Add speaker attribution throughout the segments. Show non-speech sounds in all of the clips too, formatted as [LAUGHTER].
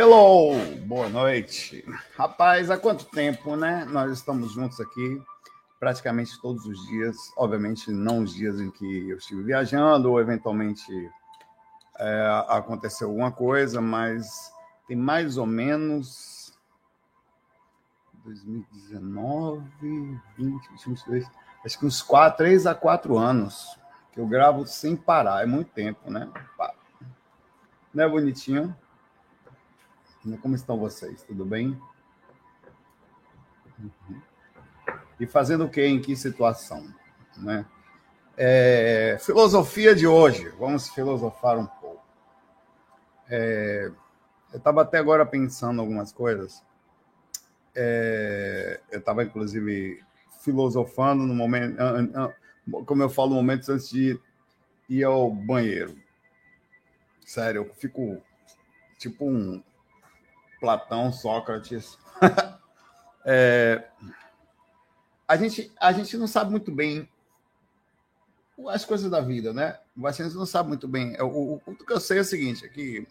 Speaker 1: Hello, boa noite. Rapaz, há quanto tempo, né? Nós estamos juntos aqui praticamente todos os dias. Obviamente, não os dias em que eu estive viajando ou eventualmente é, aconteceu alguma coisa, mas tem mais ou menos 2019, 20, 22, acho que uns 4, 3 a 4 anos que eu gravo sem parar. É muito tempo, né? Não é bonitinho? Como estão vocês? Tudo bem? Uhum. E fazendo o que? Em que situação? Né? É, filosofia de hoje. Vamos filosofar um pouco. É, eu estava até agora pensando algumas coisas. É, eu estava, inclusive, filosofando no momento, como eu falo, momentos antes de ir ao banheiro. Sério, eu fico tipo um, Platão, Sócrates. [LAUGHS] é, a, gente, a gente não sabe muito bem as coisas da vida, né? A gente não sabe muito bem. O, o, o que eu sei é o seguinte, é que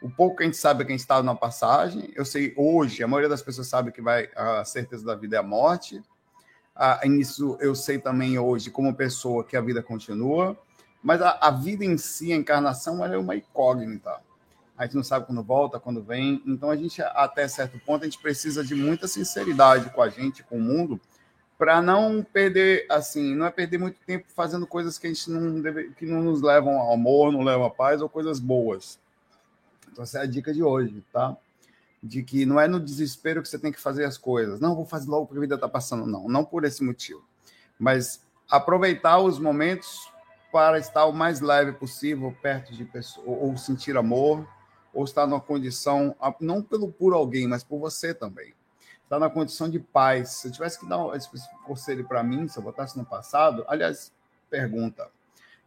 Speaker 1: o pouco que a gente sabe é que a gente está na passagem. Eu sei hoje, a maioria das pessoas sabe que vai a certeza da vida é a morte. Ah, isso eu sei também hoje, como pessoa, que a vida continua. Mas a, a vida em si, a encarnação, ela é uma incógnita a gente não sabe quando volta, quando vem. Então a gente, até certo ponto, a gente precisa de muita sinceridade com a gente, com o mundo, para não perder, assim, não é perder muito tempo fazendo coisas que a gente não deve, que não nos levam ao amor, não levam à paz ou coisas boas. Então essa é a dica de hoje, tá? De que não é no desespero que você tem que fazer as coisas. Não, vou fazer logo porque a vida está passando. Não, não por esse motivo. Mas aproveitar os momentos para estar o mais leve possível perto de pessoas, ou sentir amor, ou está numa condição, não pelo por alguém, mas por você também. Está na condição de paz. Se eu tivesse que dar um conselho para mim, se eu botasse no passado, aliás, pergunta.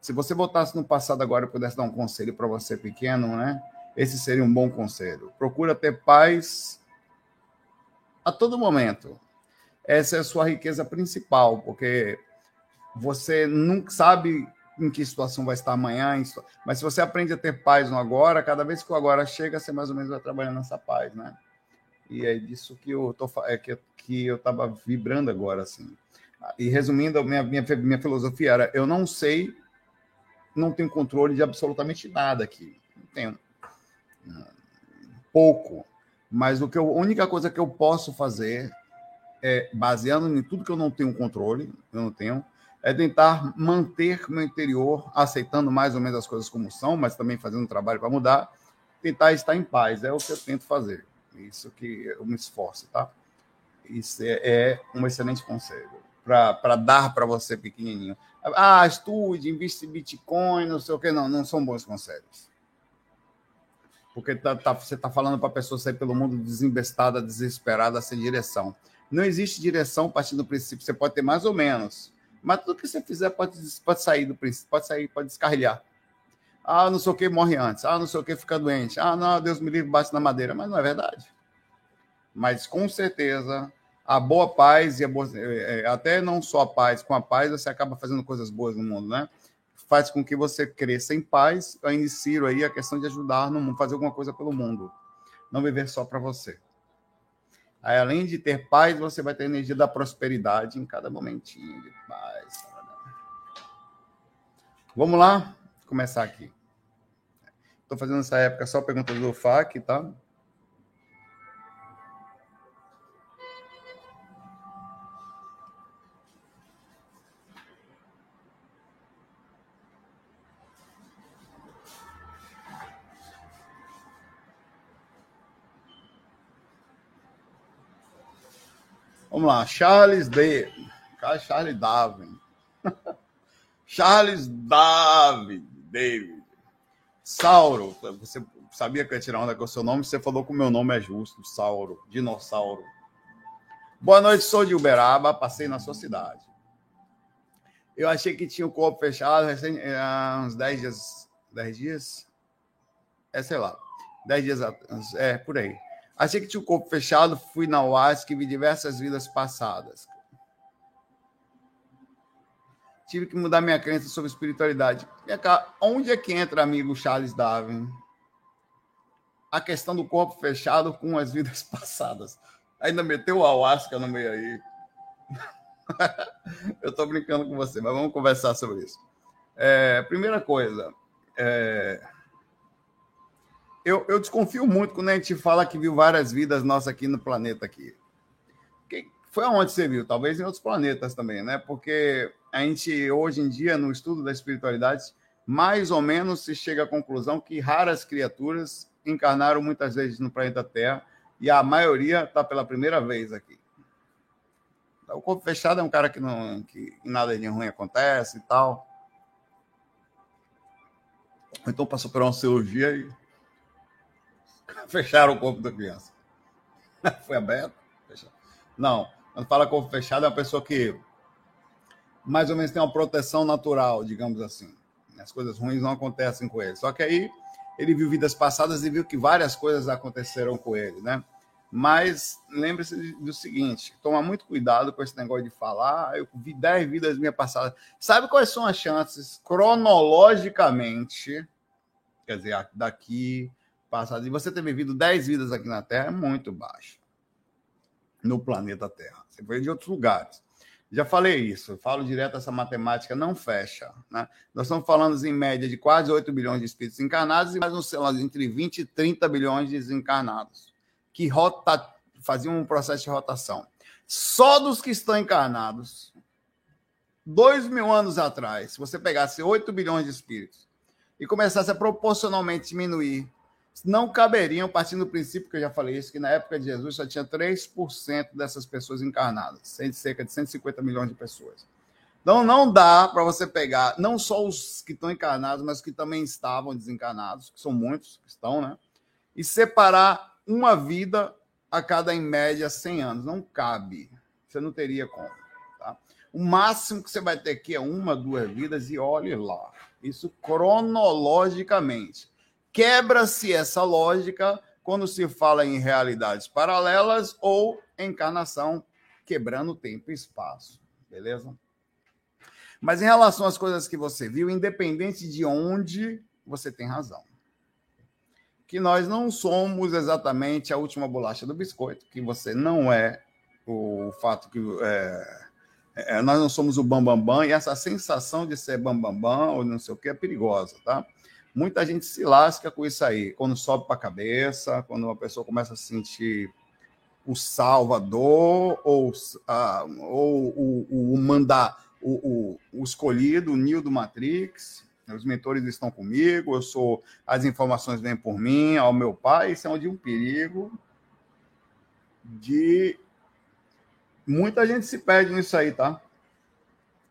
Speaker 1: Se você botasse no passado agora e pudesse dar um conselho para você pequeno, né? Esse seria um bom conselho. Procura ter paz a todo momento. Essa é a sua riqueza principal, porque você nunca sabe em que situação vai estar amanhã, mas se você aprende a ter paz no agora, cada vez que o agora chega, você mais ou menos vai trabalhando nessa paz, né? E é disso que eu tô é que, que eu estava vibrando agora, assim. E resumindo, minha, minha, minha filosofia era: eu não sei, não tenho controle de absolutamente nada aqui. Não tenho. Pouco. Mas o que eu, a única coisa que eu posso fazer é, baseando em tudo que eu não tenho controle, eu não tenho, é tentar manter meu interior, aceitando mais ou menos as coisas como são, mas também fazendo um trabalho para mudar, tentar estar em paz. É o que eu tento fazer. Isso que eu me esforço, tá? Isso é, é um excelente conselho para dar para você pequenininho. Ah, estude, investe em Bitcoin, não sei o que. Não, não são bons conselhos. Porque tá, tá, você está falando para a pessoa sair pelo mundo desembestada, desesperada, sem direção. Não existe direção partindo do princípio. Você pode ter mais ou menos mas tudo que você fizer pode, pode sair do princípio, pode sair, pode descarrilhar. Ah, não sei o que morre antes. Ah, não sei o que fica doente. Ah, não, Deus me livre, bate na madeira. Mas não é verdade. Mas com certeza, a boa paz e a boa, é, é, até não só a paz, com a paz você acaba fazendo coisas boas no mundo, né? Faz com que você cresça em paz. Eu inicio aí a questão de ajudar no mundo, fazer alguma coisa pelo mundo. Não viver só para você. Aí, além de ter paz, você vai ter energia da prosperidade em cada momentinho de paz. Vamos lá? Começar aqui. Estou fazendo essa época só perguntas do FAC, tá? Vamos lá, Charles D. Charles Darwin. [LAUGHS] Charles David, David. Sauro, você sabia que eu ia tirar onda com o seu nome, você falou que o meu nome é justo, Sauro, dinossauro. Boa noite, sou de Uberaba, passei na sua cidade. Eu achei que tinha o corpo fechado recém, há uns 10 dias. 10 dias? É, sei lá. 10 dias atrás. É, por aí. Achei que tinha o corpo fechado, fui na UASC e vi diversas vidas passadas. Tive que mudar minha crença sobre espiritualidade. Cá, onde é que entra, amigo Charles Darwin? A questão do corpo fechado com as vidas [LAUGHS] passadas. Ainda meteu o ayahuasca no meio aí. [LAUGHS] Eu estou brincando com você, mas vamos conversar sobre isso. É, primeira coisa, é, eu, eu, desconfio muito quando a gente fala que viu várias vidas nossas aqui no planeta aqui. Que, foi aonde você viu? Talvez em outros planetas também, né? Porque a gente, hoje em dia, no estudo da espiritualidade, mais ou menos se chega à conclusão que raras criaturas encarnaram muitas vezes no planeta Terra e a maioria está pela primeira vez aqui. O corpo fechado é um cara que não que nada de ruim acontece e tal. Então passou por uma cirurgia e [LAUGHS] fecharam o corpo da criança. [LAUGHS] Foi aberto? Fechado. Não, quando fala corpo fechado é uma pessoa que mais ou menos tem uma proteção natural, digamos assim. As coisas ruins não acontecem com ele. Só que aí ele viu vidas passadas e viu que várias coisas aconteceram com ele, né? Mas lembre-se do seguinte: toma muito cuidado com esse negócio de falar. Ah, eu vi 10 vidas minhas passadas. Sabe quais são as chances cronologicamente? Quer dizer, daqui, passado, e você ter vivido 10 vidas aqui na Terra é muito baixo. No planeta Terra. Você foi de outros lugares. Já falei isso, falo direto, essa matemática não fecha. Né? Nós estamos falando em média de quase 8 bilhões de espíritos encarnados e mais um, entre 20 e 30 bilhões de desencarnados que rota, faziam um processo de rotação. Só dos que estão encarnados, dois mil anos atrás, se você pegasse 8 bilhões de espíritos e começasse a proporcionalmente diminuir, não caberiam, partindo do princípio que eu já falei isso, que na época de Jesus só tinha 3% dessas pessoas encarnadas, cerca de 150 milhões de pessoas. Então não dá para você pegar não só os que estão encarnados, mas que também estavam desencarnados, que são muitos que estão, né? E separar uma vida a cada, em média, 100 anos. Não cabe. Você não teria como. Tá? O máximo que você vai ter aqui é uma, duas vidas e olhe lá. Isso cronologicamente. Quebra-se essa lógica quando se fala em realidades paralelas ou encarnação quebrando tempo e espaço. Beleza? Mas em relação às coisas que você viu, independente de onde, você tem razão que nós não somos exatamente a última bolacha do biscoito, que você não é o fato que é, é, nós não somos o bambambam, bam, bam, e essa sensação de ser bambambam bam, bam, ou não sei o que é perigosa, tá? Muita gente se lasca com isso aí, quando sobe para a cabeça, quando uma pessoa começa a sentir o salvador ou, a, ou o, o mandar, o, o, o escolhido, o Neo do Matrix, os mentores estão comigo, eu sou, as informações vêm por mim, ao meu pai, isso é onde um perigo de muita gente se perde nisso aí, tá?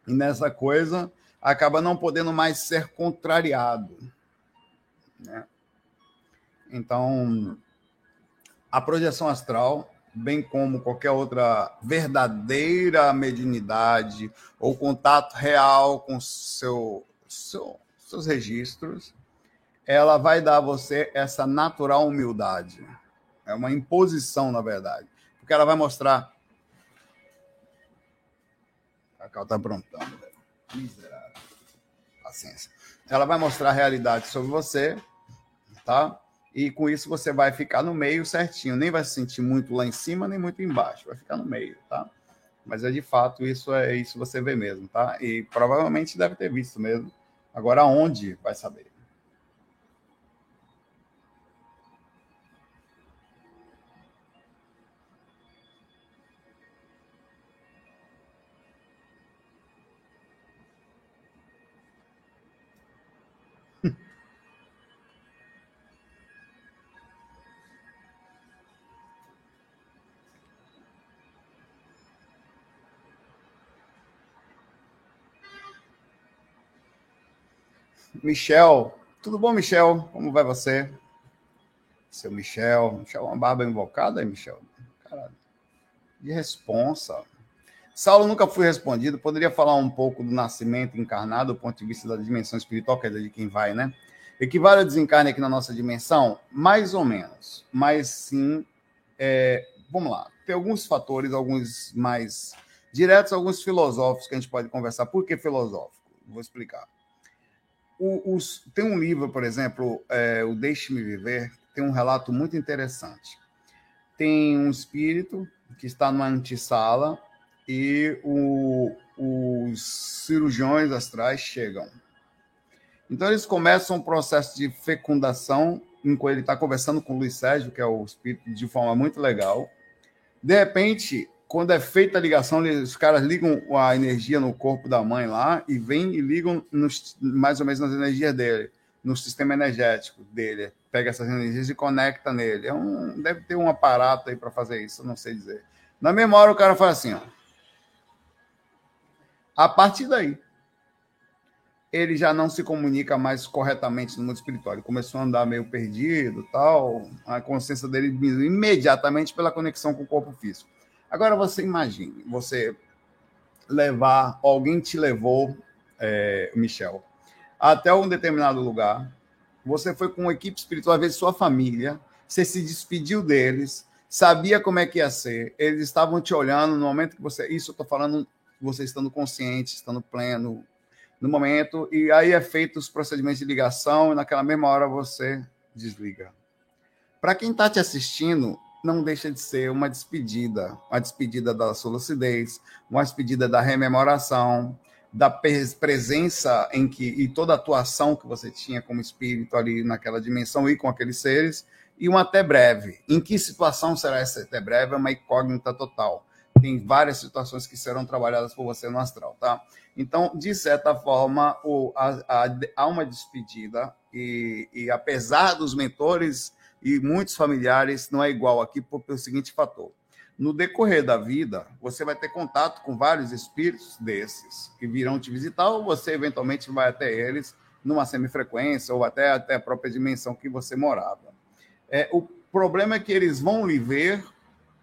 Speaker 1: E nessa coisa acaba não podendo mais ser contrariado, né? Então, a projeção astral, bem como qualquer outra verdadeira mediunidade ou contato real com seu, seu seus registros, ela vai dar a você essa natural humildade. É uma imposição, na verdade. Porque ela vai mostrar. A Cal está aprontando. Miserável. Paciência. Ela vai mostrar a realidade sobre você, tá? E com isso você vai ficar no meio certinho. Nem vai se sentir muito lá em cima, nem muito embaixo. Vai ficar no meio, tá? Mas é de fato, isso é isso você vê mesmo, tá? E provavelmente deve ter visto mesmo Agora, aonde vai saber? Michel. Tudo bom, Michel? Como vai você? Seu Michel. Michel, uma barba invocada aí, Michel? Caralho. De responsa. Saulo nunca foi respondido. Poderia falar um pouco do nascimento encarnado, do ponto de vista da dimensão espiritual, quer dizer, de quem vai, né? Equivale ao desencarne aqui na nossa dimensão? Mais ou menos. Mas sim, é... vamos lá. Tem alguns fatores, alguns mais diretos, alguns filosóficos que a gente pode conversar. Por que filosófico? Vou explicar. Os... tem um livro, por exemplo, é... o Deixe-me Viver, tem um relato muito interessante. Tem um espírito que está numa antessala e o, os cirurgiões astrais chegam. Então, eles começam um processo de fecundação, enquanto ele está conversando com o Luiz Sérgio, que é o espírito, de forma muito legal. De repente, quando é feita a ligação, os caras ligam a energia no corpo da mãe lá e vêm e ligam nos, mais ou menos nas energias dele, no sistema energético dele. Pega essas energias e conecta nele. É um, deve ter um aparato aí para fazer isso, não sei dizer. Na mesma hora, o cara fala assim: ó, a partir daí, ele já não se comunica mais corretamente no mundo espiritual. Ele começou a andar meio perdido, tal. A consciência dele diminuiu imediatamente pela conexão com o corpo físico. Agora você imagine, você levar, alguém te levou, é, Michel, até um determinado lugar. Você foi com uma equipe espiritual, às vezes sua família, você se despediu deles, sabia como é que ia ser, eles estavam te olhando no momento que você. Isso eu estou falando você estando consciente, estando pleno no momento, e aí é feito os procedimentos de ligação, e naquela mesma hora você desliga. Para quem está te assistindo, não deixa de ser uma despedida, uma despedida da sua lucidez, uma despedida da rememoração, da presença em que e toda a atuação que você tinha como espírito ali naquela dimensão e com aqueles seres, e um até breve. Em que situação será essa até breve? É uma incógnita total tem várias situações que serão trabalhadas por você no astral, tá? Então, de certa forma, o, a, a, há uma despedida, e, e, apesar dos mentores e muitos familiares, não é igual aqui por, pelo seguinte fator. No decorrer da vida, você vai ter contato com vários espíritos desses que virão te visitar, ou você eventualmente vai até eles numa semifrequência, ou até, até a própria dimensão que você morava. É, o problema é que eles vão lhe ver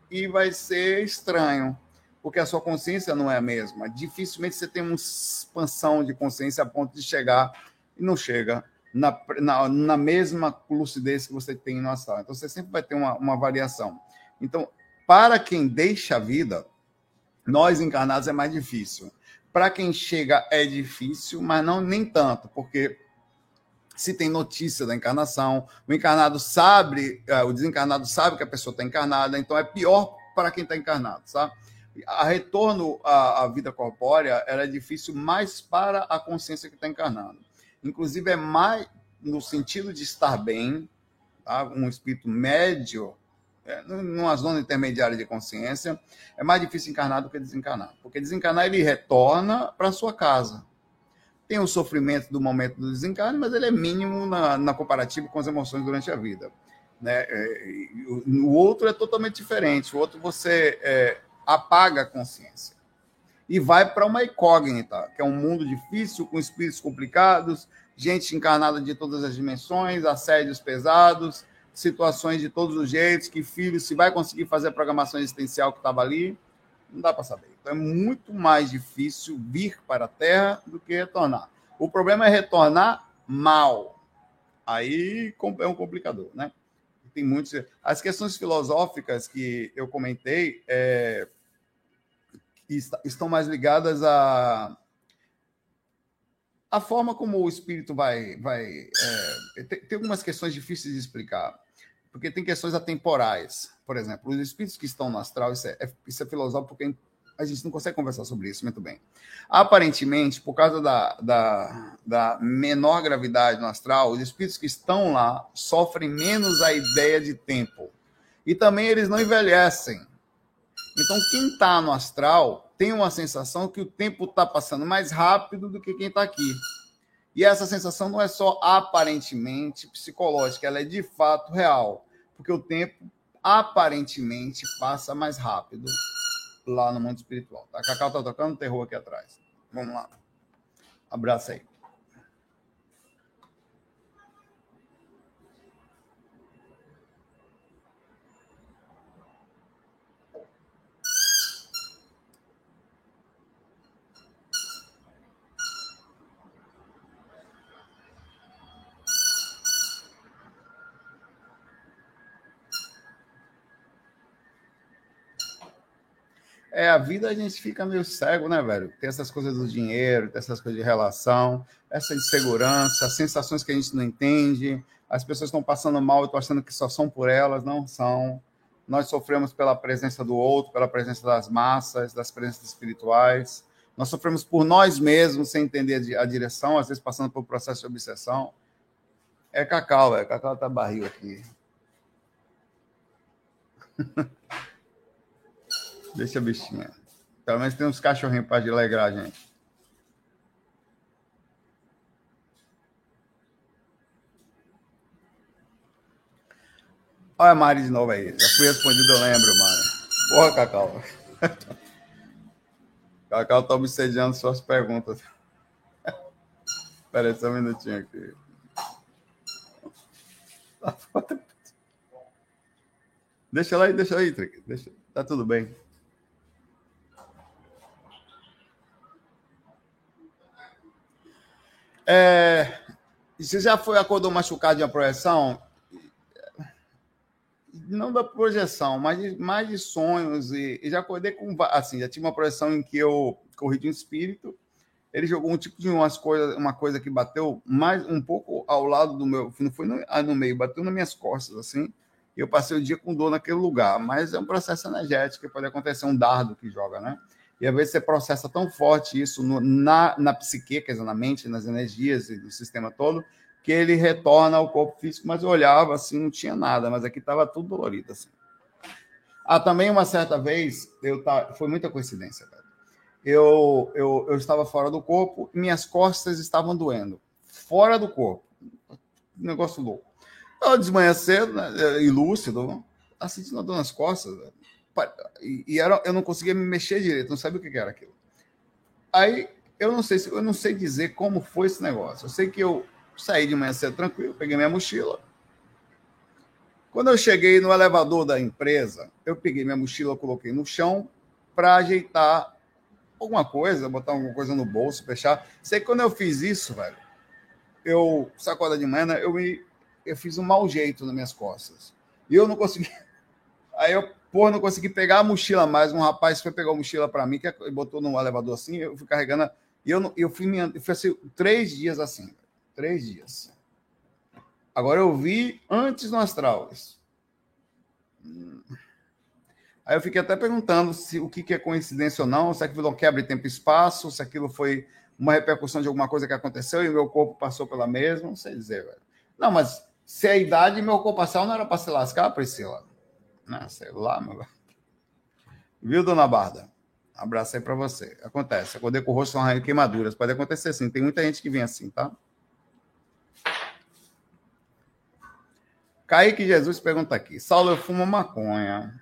Speaker 1: e vai ser estranho, porque a sua consciência não é a mesma. Dificilmente você tem uma expansão de consciência a ponto de chegar e não chega na, na, na mesma lucidez que você tem no astral. Então você sempre vai ter uma, uma variação. Então, para quem deixa a vida, nós encarnados é mais difícil. Para quem chega é difícil, mas não nem tanto, porque se tem notícia da encarnação, o encarnado sabe, é, o desencarnado sabe que a pessoa está encarnada, então é pior para quem está encarnado, sabe? A retorno à, à, vida corpórea é difícil mais para a consciência que está encarnando. Inclusive, é mais no sentido de estar bem, tá? um espírito médio, é, numa zona intermediária de consciência, é mais difícil encarnar do que desencarnar. Porque desencarnar, ele retorna para sua casa tem o sofrimento do momento do desencarne, mas ele é mínimo na, na comparativa com as emoções durante a vida. Né? É, o outro é totalmente diferente. O outro você é, apaga a consciência e vai para uma incógnita, que é um mundo difícil, com espíritos complicados, gente encarnada de todas as dimensões, assédios pesados, situações de todos os jeitos, que filho se vai conseguir fazer a programação existencial que estava ali, não dá para saber. Então é muito mais difícil vir para a Terra do que retornar. O problema é retornar mal. Aí é um complicador, né? Tem muitos. As questões filosóficas que eu comentei é, estão mais ligadas a a forma como o espírito vai. vai é, tem, tem, algumas questões difíceis de explicar, porque tem questões atemporais. Por exemplo, os espíritos que estão no astral, isso é, é isso é filosófico porque a gente não consegue conversar sobre isso muito bem. Aparentemente, por causa da, da, da menor gravidade no astral, os espíritos que estão lá sofrem menos a ideia de tempo. E também eles não envelhecem. Então, quem está no astral tem uma sensação que o tempo está passando mais rápido do que quem está aqui. E essa sensação não é só aparentemente psicológica, ela é de fato real. Porque o tempo aparentemente passa mais rápido lá no mundo espiritual. A Cacau tá tocando terror aqui atrás. Vamos lá. Abraço aí. É a vida a gente fica meio cego, né, velho? Tem essas coisas do dinheiro, tem essas coisas de relação, essa insegurança, as sensações que a gente não entende, as pessoas estão passando mal e estão achando que só são por elas, não são. Nós sofremos pela presença do outro, pela presença das massas, das presenças espirituais. Nós sofremos por nós mesmos, sem entender a direção, às vezes passando por um processo de obsessão. É cacau, é cacau tá barril aqui. [LAUGHS] Deixa a bichinha. Pelo menos tem uns cachorrinhos para alegrar a gente. Olha a Mari de novo aí. Já fui respondido, eu lembro, Mari. Porra, Cacau. [LAUGHS] Cacau tá obsediando suas perguntas. [LAUGHS] Espera só um minutinho aqui. [LAUGHS] Deixa ela aí, deixa aí, Trick. Deixa. Tá tudo bem. É, você já foi acordou machucado de uma projeção? não da projeção, mas de, mais de sonhos. E, e, já acordei com. Assim, já tive uma projeção em que eu corri de um espírito. Ele jogou um tipo de umas coisas, uma coisa que bateu mais um pouco ao lado do meu. Não foi no, no meio, bateu nas minhas costas, assim. E eu passei o dia com dor naquele lugar. Mas é um processo energético, pode acontecer um dardo que joga, né? E às vezes você processa tão forte isso no, na, na psique, quer dizer, na mente, nas energias e no sistema todo, que ele retorna ao corpo físico, mas eu olhava assim, não tinha nada, mas aqui estava tudo dolorido assim. Ah, também uma certa vez, eu tá, foi muita coincidência, cara. Eu, eu, eu estava fora do corpo, minhas costas estavam doendo. Fora do corpo. Negócio louco. Eu de manhã cedo, né, ilúcido, tá sentindo dor nas costas. E, e era, eu não conseguia me mexer direito, não sabia o que era aquilo. Aí eu não sei se eu não sei dizer como foi esse negócio. Eu sei que eu Saí de manhã cedo tranquilo, peguei minha mochila. Quando eu cheguei no elevador da empresa, eu peguei minha mochila, coloquei no chão para ajeitar alguma coisa, botar alguma coisa no bolso, fechar. Sei que quando eu fiz isso, velho, eu, sacola de manhã, né, eu, me, eu fiz um mau jeito nas minhas costas. E eu não consegui. [LAUGHS] Aí eu, pô, não consegui pegar a mochila mais. Um rapaz foi pegar a mochila para mim, que é, botou no elevador assim, eu fui carregando. E eu, eu fui, eu fui assim, três dias assim. Três dias. Agora eu vi antes no astral. Aí eu fiquei até perguntando se o que, é coincidência ou não, se aquilo quebra tempo e espaço, se aquilo foi uma repercussão de alguma coisa que aconteceu e o meu corpo passou pela mesma, não sei dizer, velho. Não, mas se a idade meu corpo passar não era para se lascar, Priscila? Não, sei lá, meu. Viu, dona Barda? Abraço aí para você. Acontece. Acordei com o rosto com queimaduras. Pode acontecer sim. Tem muita gente que vem assim, tá? Kaique Jesus pergunta aqui: Saulo, eu fumo maconha.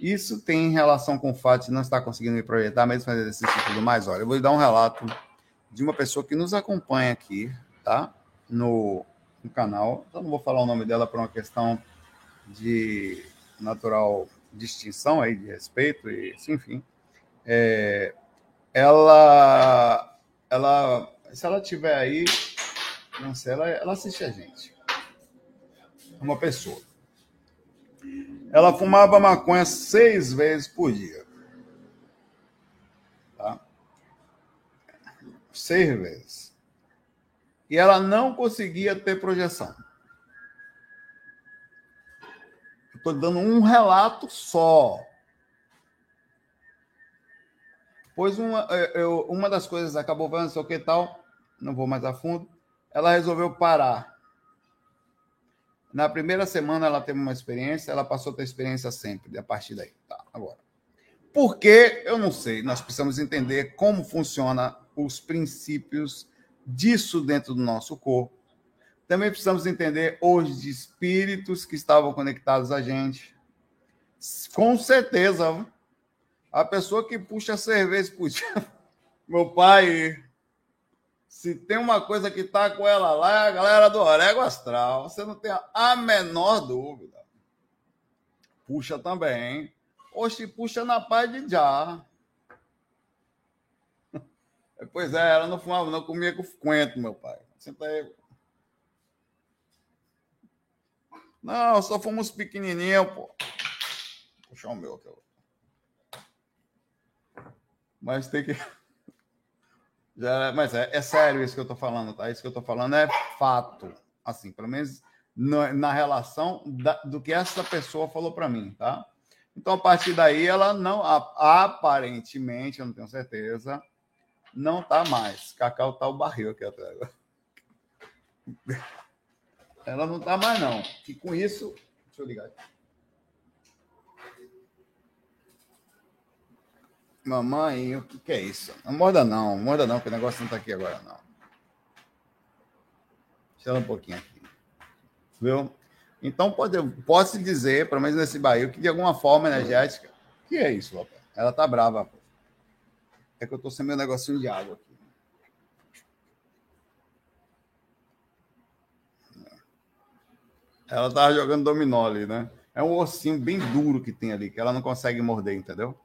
Speaker 1: Isso tem relação com o fato de não estar conseguindo me projetar, mesmo fazer exercício e tudo mais? Olha, eu vou lhe dar um relato de uma pessoa que nos acompanha aqui, tá? No, no canal. Eu não vou falar o nome dela por uma questão de natural distinção aí, de respeito, e enfim. É, ela, ela, se ela tiver aí, não sei, ela, ela assiste a gente uma pessoa. Ela fumava maconha seis vezes por dia. Tá? Seis vezes. E ela não conseguia ter projeção. Estou dando um relato só. Pois uma, eu, uma das coisas acabou vendo, sei o que tal, não vou mais a fundo, ela resolveu parar na primeira semana ela teve uma experiência, ela passou a ter experiência sempre, a partir daí. Tá, agora. Por que? Eu não sei. Nós precisamos entender como funciona os princípios disso dentro do nosso corpo. Também precisamos entender os espíritos que estavam conectados a gente. Com certeza, a pessoa que puxa cerveja dia. [LAUGHS] Meu pai, se tem uma coisa que tá com ela lá, é a galera do Orego Astral. Você não tem a menor dúvida. Puxa também. Oxe, puxa na paz de já. [LAUGHS] Pois é, ela não fumava, não comia com quento, meu pai. Senta aí. Não, só fomos pequenininhos, pô. Puxar o meu aqui. Mas tem que. [LAUGHS] Já, mas é, é, sério isso que eu tô falando, tá? Isso que eu tô falando é fato. Assim, pelo menos na, na relação da, do que essa pessoa falou para mim, tá? Então, a partir daí, ela não, aparentemente, eu não tenho certeza, não tá mais. Cacau tá o barril aqui atrás. [LAUGHS] Ela não tá mais, não. E com isso, deixa eu ligar aqui. Mamãe, o que, que é isso? Não morda não, morda não, porque o negócio não tá aqui agora, não. Deixa ela um pouquinho aqui. Viu? Então, pode, posso dizer, pelo menos nesse bairro, que de alguma forma energética. O que é isso, Lopes? Ela tá brava. Pô. É que eu tô sem meu negocinho de água aqui. Ela tava jogando dominó ali, né? É um ossinho bem duro que tem ali, que ela não consegue morder, entendeu?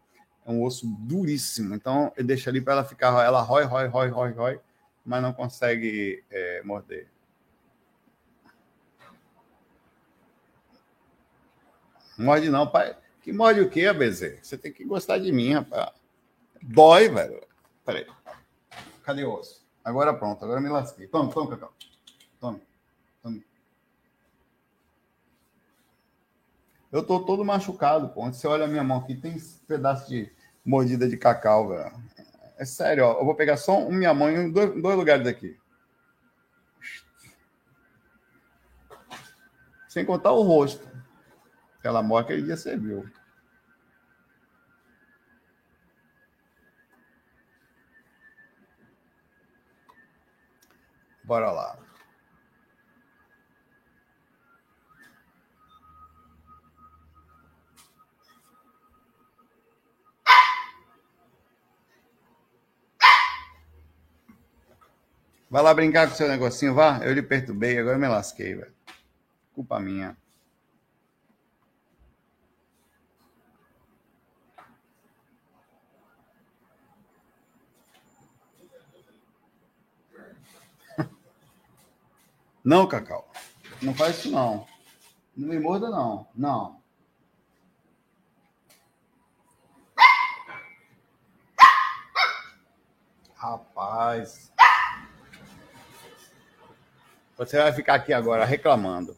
Speaker 1: É um osso duríssimo. Então, eu deixo ali para ela ficar, ela rói, rói, rói, rói, rói, mas não consegue é, morder. Morde não, pai. Que morde o quê, BZ? Você tem que gostar de mim, rapaz. Dói, velho. Peraí. Cadê o osso? Agora pronto, agora me lasquei. Toma, toma, Cacau. Eu tô todo machucado, pô. Você olha a minha mão aqui, tem pedaço de mordida de cacau, velho. É sério, ó. Eu vou pegar só um minha mão em dois, dois lugares daqui. Sem contar o rosto. Aquela morte aquele dia você viu. Bora lá. Vai lá brincar com seu negocinho, vá. Eu lhe perturbei, agora eu me lasquei, velho. Culpa minha. [LAUGHS] Não, Cacau. Não faz isso, não. Não me morda, não. Não. Rapaz. Você vai ficar aqui agora reclamando.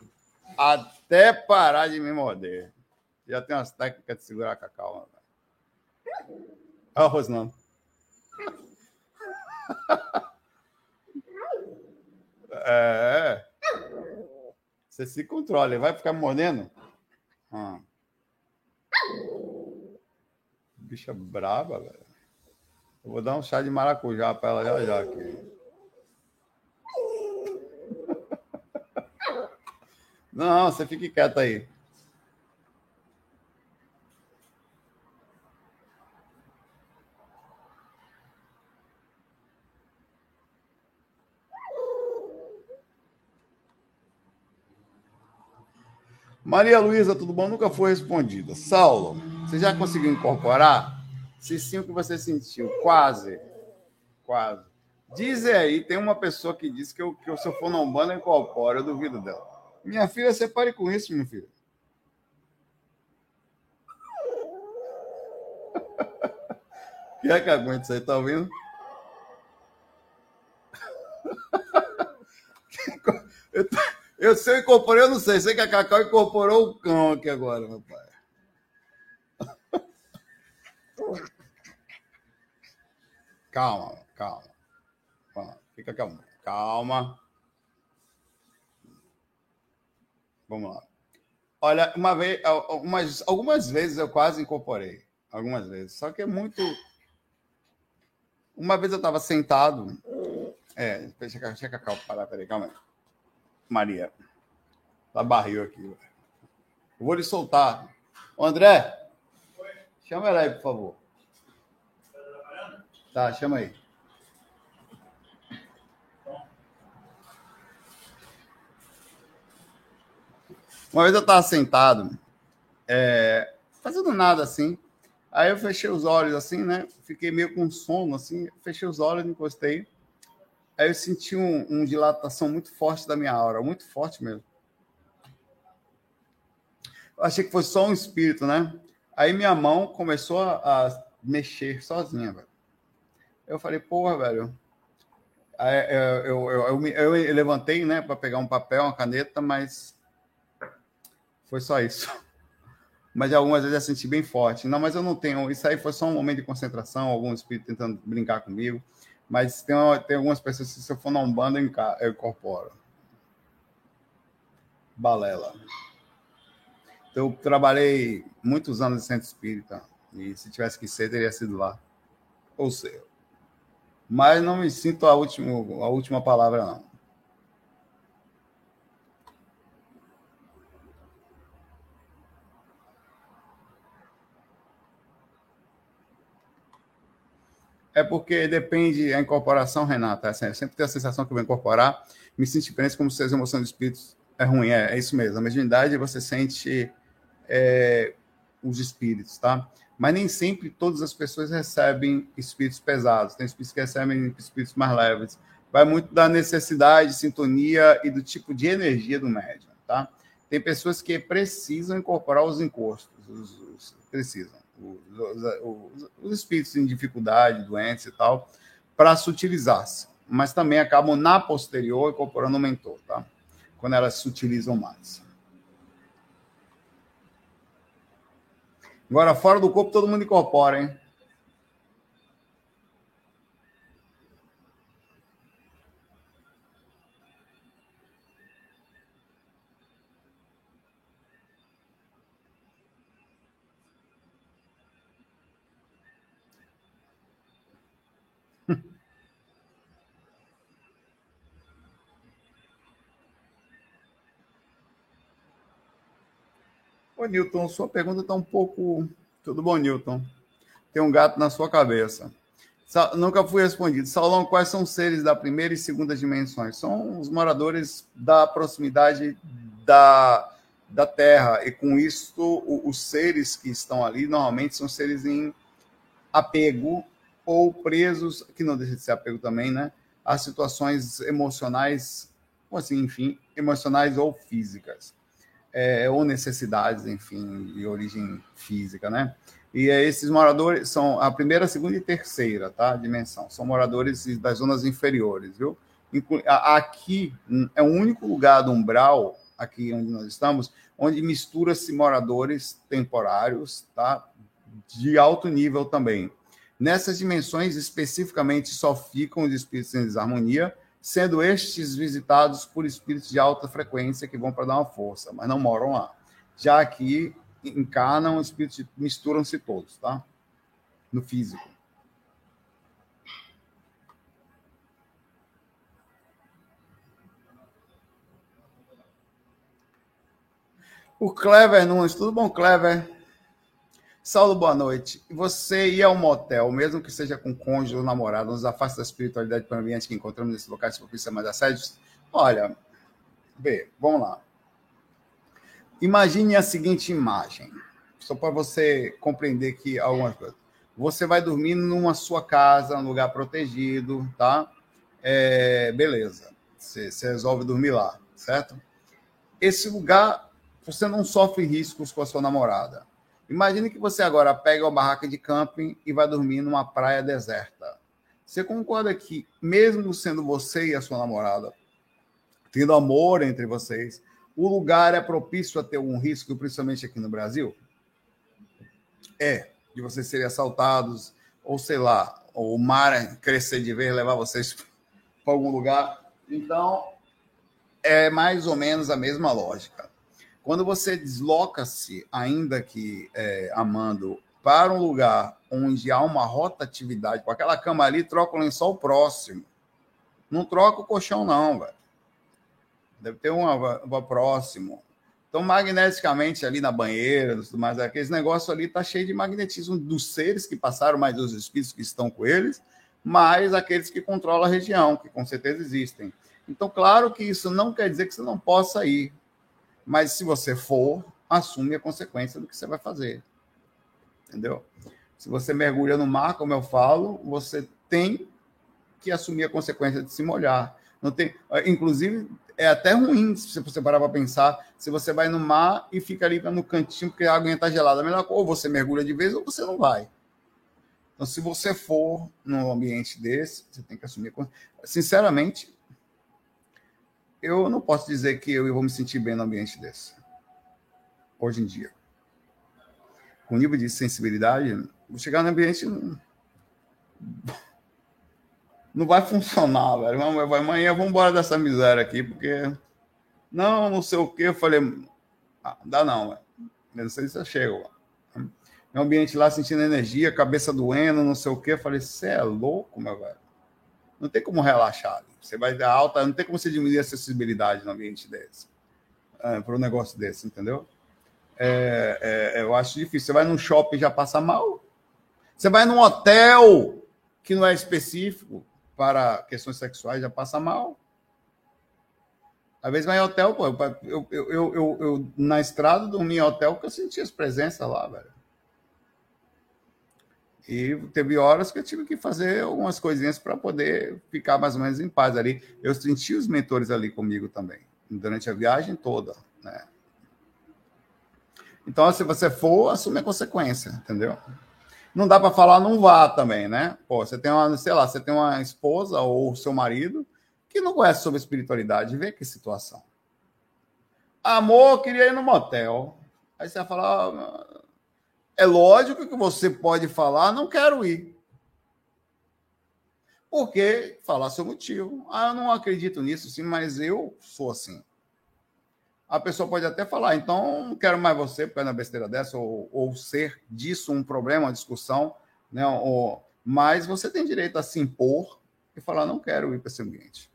Speaker 1: Até parar de me morder. Já tem umas técnicas de segurar com a calma. Olha o Rosnando. É. Você se controla. Vai ficar mordendo? Ah. Bicha brava, velho. Eu vou dar um chá de maracujá para ela já já aqui. Não, você fique quieto aí. Maria Luísa, tudo bom? Nunca foi respondida. Saulo, você já conseguiu incorporar? Se sim, o que você sentiu? Quase. Quase. Diz aí, tem uma pessoa que disse que, eu, que se eu for na Umbanda, eu incorporo. Eu duvido dela. Minha filha, você pare com isso, minha filha. [LAUGHS] Quer é que aguente isso aí? Tá ouvindo? [LAUGHS] Eu, eu sei, eu incorporei, eu não sei. Sei que a Cacau incorporou o cão aqui agora, meu pai. [LAUGHS] Calma, calma. Fica calmo. Calma. Vamos lá. Olha, uma vez, algumas, algumas vezes eu quase incorporei. Algumas vezes. Só que é muito. Uma vez eu estava sentado. É, deixa, deixa a Cacau parar, peraí, calma aí. Maria. Tá barril aqui. Eu vou lhe soltar. Ô, André, chama ela aí, por favor. Tá, chama aí. Uma vez eu estava sentado, é, fazendo nada assim. Aí eu fechei os olhos assim, né? Fiquei meio com sono assim. Fechei os olhos, encostei. Aí eu senti uma um dilatação muito forte da minha aura, muito forte mesmo. Eu achei que fosse só um espírito, né? Aí minha mão começou a, a mexer sozinha, velho. Eu falei, porra, velho. Eu, eu, eu, eu, eu levantei, né, para pegar um papel, uma caneta, mas foi só isso. [LAUGHS] Mas algumas vezes eu senti bem forte. Não, mas eu não tenho. Isso aí foi só um momento de concentração, algum espírito tentando brincar comigo. Mas tem, tem algumas pessoas que, se eu for na Umbanda, eu incorporo. Balela. Então, eu trabalhei muitos anos em centro espírita. E se tivesse que ser, teria sido lá. Ou seja. Mas não me sinto a última, a última palavra, não. É porque depende a incorporação, Renata. Assim, eu sempre tenho a sensação que eu vou incorporar, me sinto diferente como se as emoções do espírito é ruim. É, é isso mesmo. A mediunidade você sente é, os espíritos, tá? Mas nem sempre todas as pessoas recebem espíritos pesados. Tem espíritos que recebem espíritos mais leves. Vai muito da necessidade, sintonia e do tipo de energia do médium, tá? Tem pessoas que precisam incorporar os encostos, os, os, precisam os, os, os espíritos em dificuldade, doentes e tal, para sutilizar-se. Mas também acabam na posterior incorporando o mentor, tá? Quando elas se utilizam mais. Agora, fora do corpo, todo mundo incorpora, hein? Ô, Newton, sua pergunta está um pouco. Tudo bom, Newton? Tem um gato na sua cabeça. Sa... Nunca fui respondido. Saulão, quais são os seres da primeira e segunda dimensões? São os moradores da proximidade da, da Terra. E com isso, os seres que estão ali normalmente são seres em apego ou presos, que não deixa de ser apego também, né? A situações emocionais, assim, enfim, emocionais ou físicas é, ou necessidades, enfim, de origem física, né? E é, esses moradores são a primeira, segunda e terceira, tá? Dimensão. São moradores das zonas inferiores, viu? Aqui é o único lugar do umbral, aqui onde nós estamos, onde mistura-se moradores temporários, tá? De alto nível também. Nessas dimensões, especificamente, só ficam os espíritos em desarmonia, sendo estes visitados por espíritos de alta frequência que vão para dar uma força, mas não moram lá. Já aqui encarnam espíritos, misturam-se todos, tá? No físico. O Clever Nunes, tudo bom, Clever? Saulo, boa noite. Você ia ao motel, mesmo que seja com cônjuge ou namorado, nos afasta da espiritualidade ambiente que encontramos nesses locais que propiciam mais assédios? Olha, vê, vamos lá. Imagine a seguinte imagem, só para você compreender que algumas coisas. Você vai dormir numa sua casa, num lugar protegido, tá? É, beleza. Você, você resolve dormir lá, certo? Esse lugar, você não sofre riscos com a sua namorada Imagine que você agora pega uma barraca de camping e vai dormir numa praia deserta. Você concorda que, mesmo sendo você e a sua namorada, tendo amor entre vocês, o lugar é propício a ter algum risco, principalmente aqui no Brasil? É, de vocês serem assaltados, ou sei lá, o mar crescer de vez, levar vocês [LAUGHS] para algum lugar. Então, é mais ou menos a mesma lógica. Quando você desloca-se, ainda que é, amando, para um lugar onde há uma rotatividade, com aquela cama ali, troca o lençol próximo. Não troca o colchão, não, velho. Deve ter uma, uma próximo. Então, magneticamente, ali na banheira, tudo mais, aqueles negócios ali tá cheio de magnetismo dos seres que passaram, mais dos espíritos que estão com eles, mais aqueles que controlam a região, que com certeza existem. Então, claro que isso não quer dizer que você não possa ir. Mas se você for, assume a consequência do que você vai fazer. Entendeu? Se você mergulha no mar, como eu falo, você tem que assumir a consequência de se molhar. Não tem, inclusive, é até ruim se você parar para pensar, se você vai no mar e fica ali no cantinho porque a água está gelada. A melhor ou você mergulha de vez ou você não vai. Então, se você for num ambiente desse, você tem que assumir. Sinceramente, eu não posso dizer que eu vou me sentir bem no ambiente desse. Hoje em dia. Com nível de sensibilidade, vou chegar no ambiente. Não, vai funcionar, velho. Amanhã vamos embora dessa miséria aqui, porque. Não, não sei o quê. Eu falei, ah, dá não, velho. Não sei se eu chego. No ambiente lá sentindo energia, cabeça doendo, não sei o quê. Eu falei, você é louco, meu velho. Não tem como relaxar. Você vai dar alta, não tem como você diminuir a acessibilidade no ambiente desse. É, para um negócio desse, entendeu? É, é, eu acho difícil. Você vai num shopping já passa mal. Você vai num hotel que não é específico para questões sexuais, já passa mal. Às vezes vai em hotel, pô, eu, eu, eu, eu, na estrada dormi em hotel porque eu sentia as presenças lá, velho. E teve horas que eu tive que fazer algumas coisinhas para poder ficar mais ou menos em paz ali. Eu senti os mentores ali comigo também, durante a viagem toda, né? Então, se você for, assume a consequência, entendeu? Não dá para falar não vá também, né? Pô, você tem uma, sei lá, você tem uma esposa ou seu marido que não conhece sobre espiritualidade, vê que situação. Amor, queria ir no motel. Aí você vai falar, ah, é lógico que você pode falar, não quero ir. Porque falar seu motivo. Ah, eu não acredito nisso, sim, mas eu sou assim. A pessoa pode até falar, então não quero mais você por causa da besteira dessa, ou, ou ser disso um problema, uma discussão, né? Ou, mas você tem direito a se impor e falar, não quero ir para esse ambiente.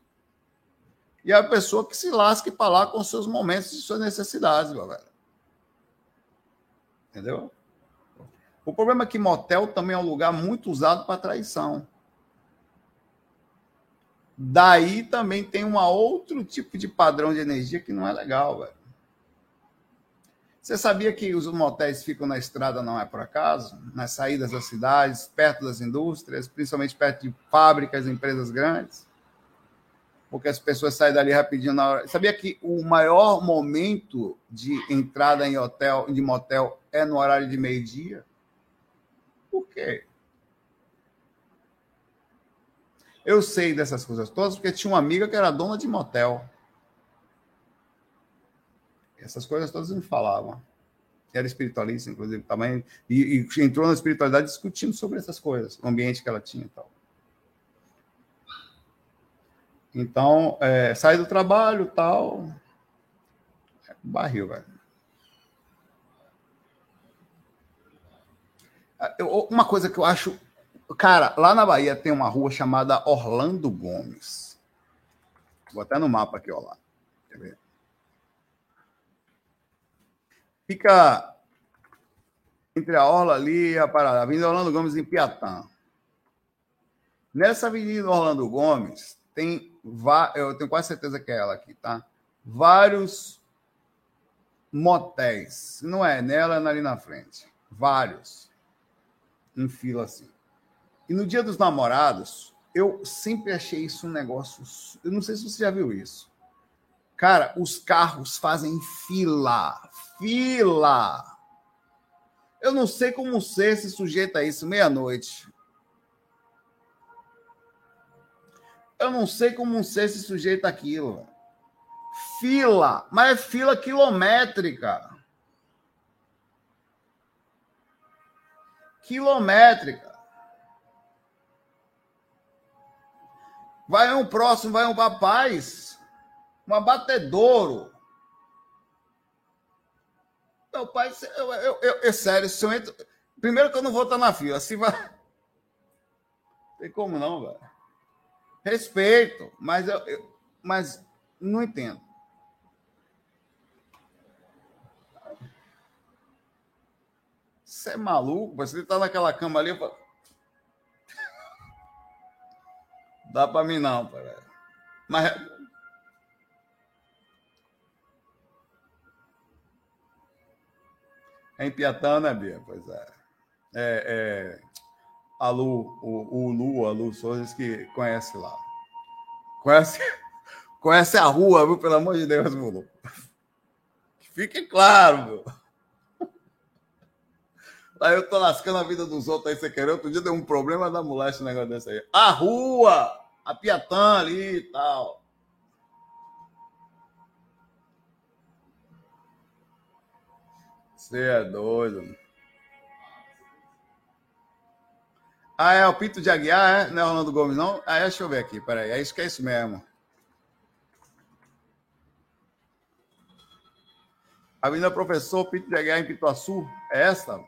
Speaker 1: E a pessoa que se lasque para lá com seus momentos e suas necessidades, galera. Entendeu? O problema é que motel também é um lugar muito usado para traição. Daí também tem um outro tipo de padrão de energia que não é legal, velho. Você sabia que os motéis ficam na estrada não é por acaso? Nas saídas das cidades, perto das indústrias, principalmente perto de fábricas, empresas grandes? Porque as pessoas saem dali rapidinho na hora. Sabia que o maior momento de entrada em hotel, de motel, é no horário de meio-dia? Por quê? Eu sei dessas coisas todas porque tinha uma amiga que era dona de motel. Essas coisas todas me falavam. Era espiritualista, inclusive, também. E, e, entrou na espiritualidade discutindo sobre essas coisas, o ambiente que ela tinha e tal. Então, é, sai do trabalho tal. É, barril, velho. Uma coisa que eu acho. Cara, lá na Bahia tem uma rua chamada Orlando Gomes. Vou até no mapa aqui, ó lá. Quer ver? Fica entre a Orla ali e a Parada. Avenida Orlando Gomes em Piatã. Nessa Avenida Orlando Gomes tem. Eu tenho quase certeza que é ela aqui, tá? Vários motéis. Não é nela, é ali na frente. Vários em fila assim. E no dia dos namorados, eu sempre achei isso um negócio. Eu não sei se você já viu isso. Cara, os carros fazem fila. Fila! Eu não sei como ser se sujeita a isso meia-noite. Eu não sei como ser se sujeita aquilo. Fila, mas é fila quilométrica. Quilométrica. Vai um próximo, vai um rapaz, um abatedouro. Meu pai, eu, eu, eu, sério, se eu entro. Primeiro que eu não vou estar na fila, assim vai. [LAUGHS] Tem como não, velho. Respeito, mas eu, eu mas não entendo. Você é maluco? Você tá naquela cama ali. Pra... Dá para mim não, pai. Mas. É em Piatã, né, Bia? Pois é. É, é... A Lu, o, o Lu, a Lu Souza, que conhece lá. Conhece, conhece a rua, viu? Pelo amor de Deus, Lu. [LAUGHS] Fique claro, meu. Aí eu tô lascando a vida dos outros aí, você quer. Outro dia deu um problema da mulher esse negócio desse aí. A rua! A Piatã ali e tal. Você é doido. Ah, é o Pinto de Aguiar, é? Não é Rolando Gomes, não? Ah, é, deixa eu ver aqui, peraí. É isso que é isso mesmo. Avenida Professor Pinto de Aguiar em Pituaçu. É essa?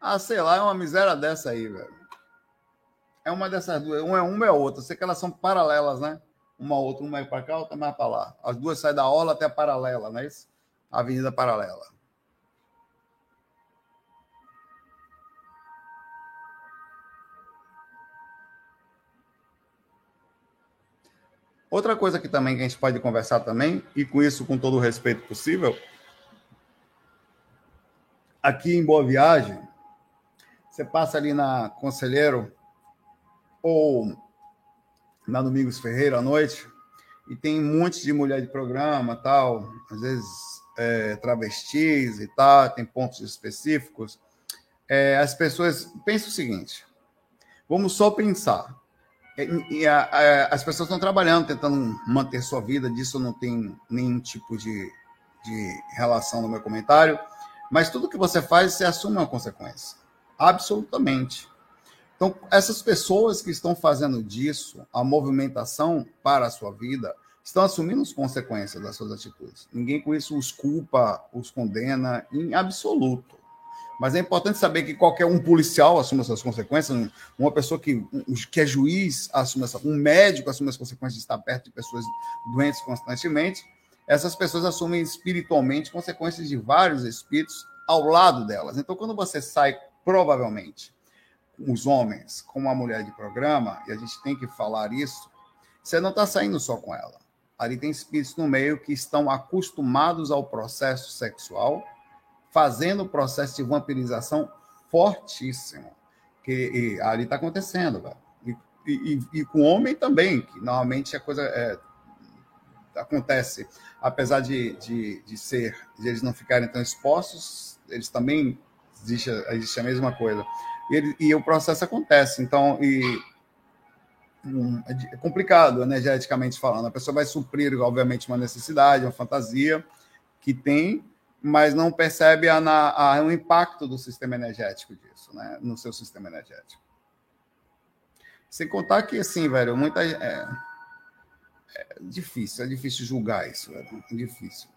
Speaker 1: Ah, sei lá, é uma miséria dessa aí, velho. É uma dessas duas. Uma é uma é outra. Sei que elas são paralelas, né? Uma outra, uma é para cá, outra mais para lá. As duas saem da orla até a paralela, não é isso? Avenida Paralela. Outra coisa que também que a gente pode conversar também, e com isso com todo o respeito possível, aqui em Boa Viagem, você passa ali na Conselheiro ou na Domingos Ferreira à noite, e tem um monte de mulher de programa, tal, às vezes é, travestis e tal, tem pontos específicos. É, as pessoas pensam o seguinte: vamos só pensar. E, a, a, as pessoas estão trabalhando, tentando manter sua vida, disso não tem nenhum tipo de, de relação no meu comentário, mas tudo que você faz, você assume uma consequência. Absolutamente. Então, essas pessoas que estão fazendo disso a movimentação para a sua vida estão assumindo as consequências das suas atitudes. Ninguém com isso os culpa, os condena em absoluto. Mas é importante saber que qualquer um policial assume essas consequências, uma pessoa que, que é juiz assume essa, um médico assume as consequências de estar perto de pessoas doentes constantemente. Essas pessoas assumem espiritualmente consequências de vários espíritos ao lado delas. Então, quando você sai provavelmente, os homens com uma mulher de programa, e a gente tem que falar isso, você não está saindo só com ela. Ali tem espíritos no meio que estão acostumados ao processo sexual, fazendo o processo de vampirização fortíssimo. Que ali está acontecendo, velho. E, e, e, com homem também, que normalmente a coisa é, acontece, apesar de, de, de ser, de eles não ficarem tão expostos, eles também existe, existe a mesma coisa. E, e o processo acontece. Então, e, um, é complicado, energeticamente falando. A pessoa vai suprir, obviamente, uma necessidade, uma fantasia que tem, mas não percebe a, a, o impacto do sistema energético disso, né? No seu sistema energético. Sem contar que, assim, velho, muita. É, é difícil, é difícil julgar isso, velho. É difícil.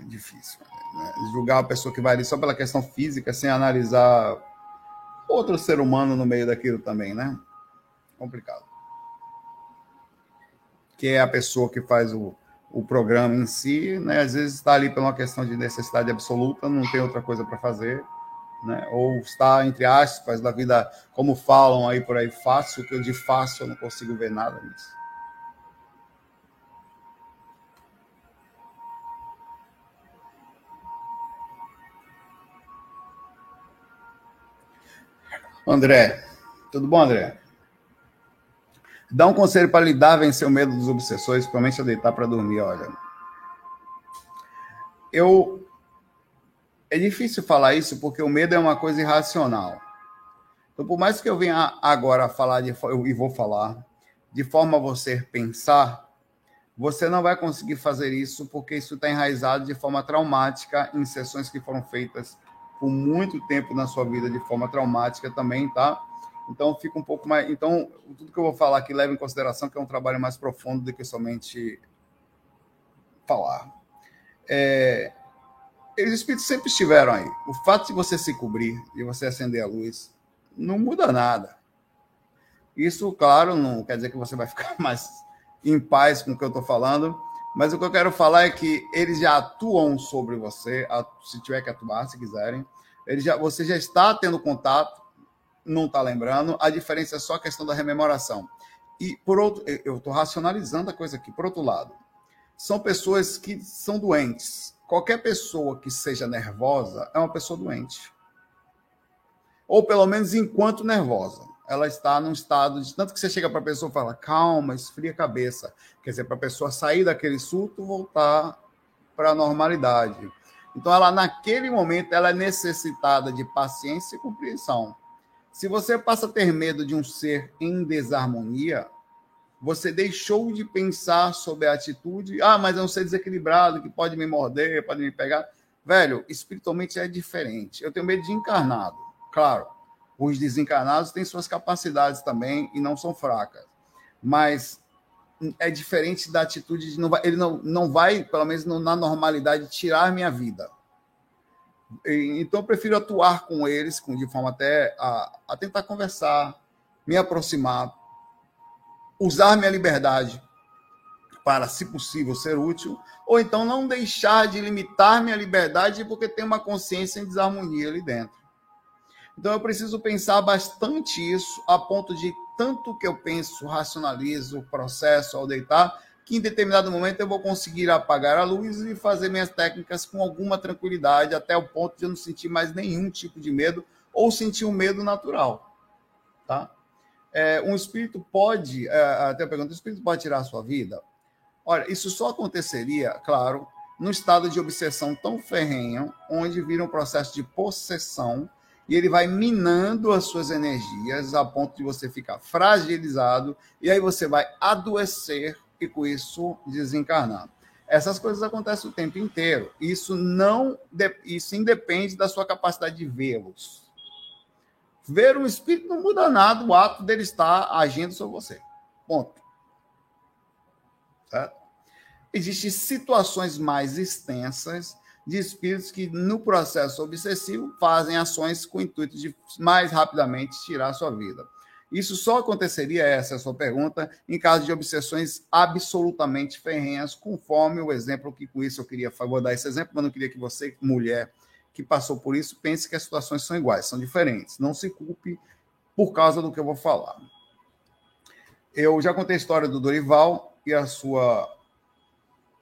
Speaker 1: É difícil. Né? Julgar a pessoa que vai ali só pela questão física, sem analisar outro ser humano no meio daquilo também, né? Complicado. Que é a pessoa que faz o, o programa em si, né? Às vezes está ali por uma questão de necessidade absoluta, não tem outra coisa para fazer, né? Ou está, entre aspas, da vida, como falam aí por aí, fácil, que eu de fácil eu não consigo ver nada nisso. André. Tudo bom, André? Dá um conselho para lidar, vencer o medo dos obsessores, principalmente a deitar para dormir, olha. Eu é difícil falar isso porque o medo é uma coisa irracional. Então, por mais que eu venha agora falar de, eu, e vou falar de forma a você pensar, você não vai conseguir fazer isso porque isso está enraizado de forma traumática em sessões que foram feitas por muito tempo na sua vida de forma traumática também, tá? Então fica um pouco mais. Então, tudo que eu vou falar aqui leva em consideração que é um trabalho mais profundo do que somente falar. É... Os espíritos sempre estiveram aí. O fato de você se cobrir, de você acender a luz, não muda nada. Isso, claro, não quer dizer que você vai ficar [LAUGHS] mais em paz com o que eu estou falando, mas o que eu quero falar é que eles já atuam sobre você, se tiver que atuar, se quiserem. Já, você já está tendo contato, não está lembrando. A diferença é só a questão da rememoração. E por outro, eu estou racionalizando a coisa aqui. Por outro lado, são pessoas que são doentes. Qualquer pessoa que seja nervosa é uma pessoa doente. Ou pelo menos enquanto nervosa ela está num estado de tanto que você chega para a pessoa e fala calma, esfria a cabeça, quer dizer, para a pessoa sair daquele surto, voltar para a normalidade. Então, ela naquele momento ela é necessitada de paciência e compreensão. Se você passa a ter medo de um ser em desarmonia, você deixou de pensar sobre a atitude. Ah, mas é um ser desequilibrado que pode me morder, pode me pegar. Velho, espiritualmente é diferente. Eu tenho medo de encarnado. Claro, os desencarnados têm suas capacidades também e não são fracas. Mas é diferente da atitude de não vai, ele não, não vai, pelo menos na normalidade, tirar minha vida. Então eu prefiro atuar com eles, de forma até a, a tentar conversar, me aproximar, usar minha liberdade para, se possível, ser útil, ou então não deixar de limitar minha liberdade porque tem uma consciência em desarmonia ali dentro. Então eu preciso pensar bastante isso, a ponto de tanto que eu penso, racionalizo, processo ao deitar, que em determinado momento eu vou conseguir apagar a luz e fazer minhas técnicas com alguma tranquilidade, até o ponto de eu não sentir mais nenhum tipo de medo ou sentir um medo natural. Tá? é, um espírito pode, é, até pergunta, o espírito pode tirar a sua vida? Olha, isso só aconteceria, claro, no estado de obsessão tão ferrenho, onde vira um processo de possessão e ele vai minando as suas energias a ponto de você ficar fragilizado e aí você vai adoecer e com isso desencarnar. Essas coisas acontecem o tempo inteiro. Isso não, isso independe da sua capacidade de vê-los. Ver um espírito não muda nada o ato dele estar agindo sobre você. Ponto. Certo? Existem situações mais extensas de espíritos que, no processo obsessivo, fazem ações com o intuito de mais rapidamente tirar a sua vida. Isso só aconteceria, essa é a sua pergunta, em caso de obsessões absolutamente ferrenhas, conforme o exemplo que com isso eu queria, vou dar esse exemplo, mas não queria que você, mulher, que passou por isso pense que as situações são iguais, são diferentes. Não se culpe por causa do que eu vou falar. Eu já contei a história do Dorival e a sua.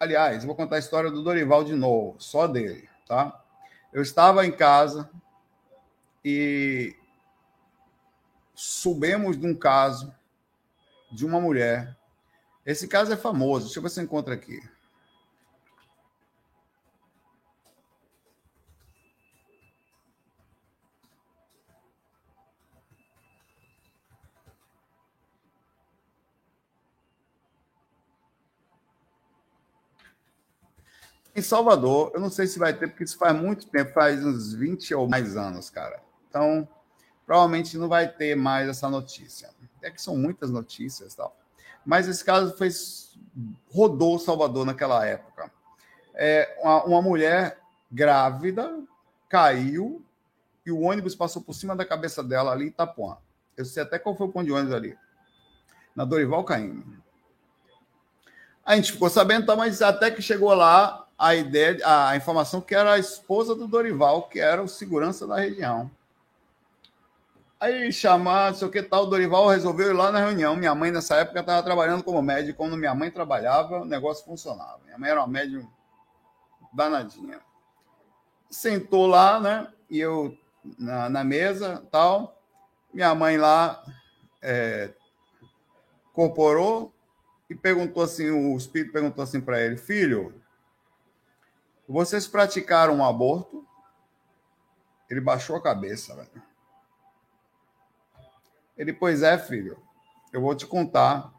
Speaker 1: Aliás, vou contar a história do Dorival de novo, só dele, tá? Eu estava em casa e subimos de um caso de uma mulher. Esse caso é famoso, deixa eu ver se eu encontro aqui. Em Salvador, eu não sei se vai ter, porque isso faz muito tempo, faz uns 20 ou mais anos, cara. Então, provavelmente não vai ter mais essa notícia. É que são muitas notícias tal. Mas esse caso foi, rodou Salvador naquela época. É, uma, uma mulher grávida caiu e o ônibus passou por cima da cabeça dela ali em Itapuã. Eu sei até qual foi o ponto de ônibus ali. Na Dorival Caymmi. A gente ficou sabendo, tá, mas até que chegou lá, a ideia, a informação que era a esposa do Dorival, que era o segurança da região. Aí chamar, não sei o que tal, o Dorival resolveu ir lá na reunião. Minha mãe, nessa época, estava trabalhando como médico. Quando minha mãe trabalhava, o negócio funcionava. Minha mãe era uma médium danadinha. Sentou lá, né? E eu na, na mesa, tal. Minha mãe lá é, corporou e perguntou assim: o espírito perguntou assim para ele, filho, vocês praticaram um aborto? Ele baixou a cabeça, velho. Ele, pois é, filho, eu vou te contar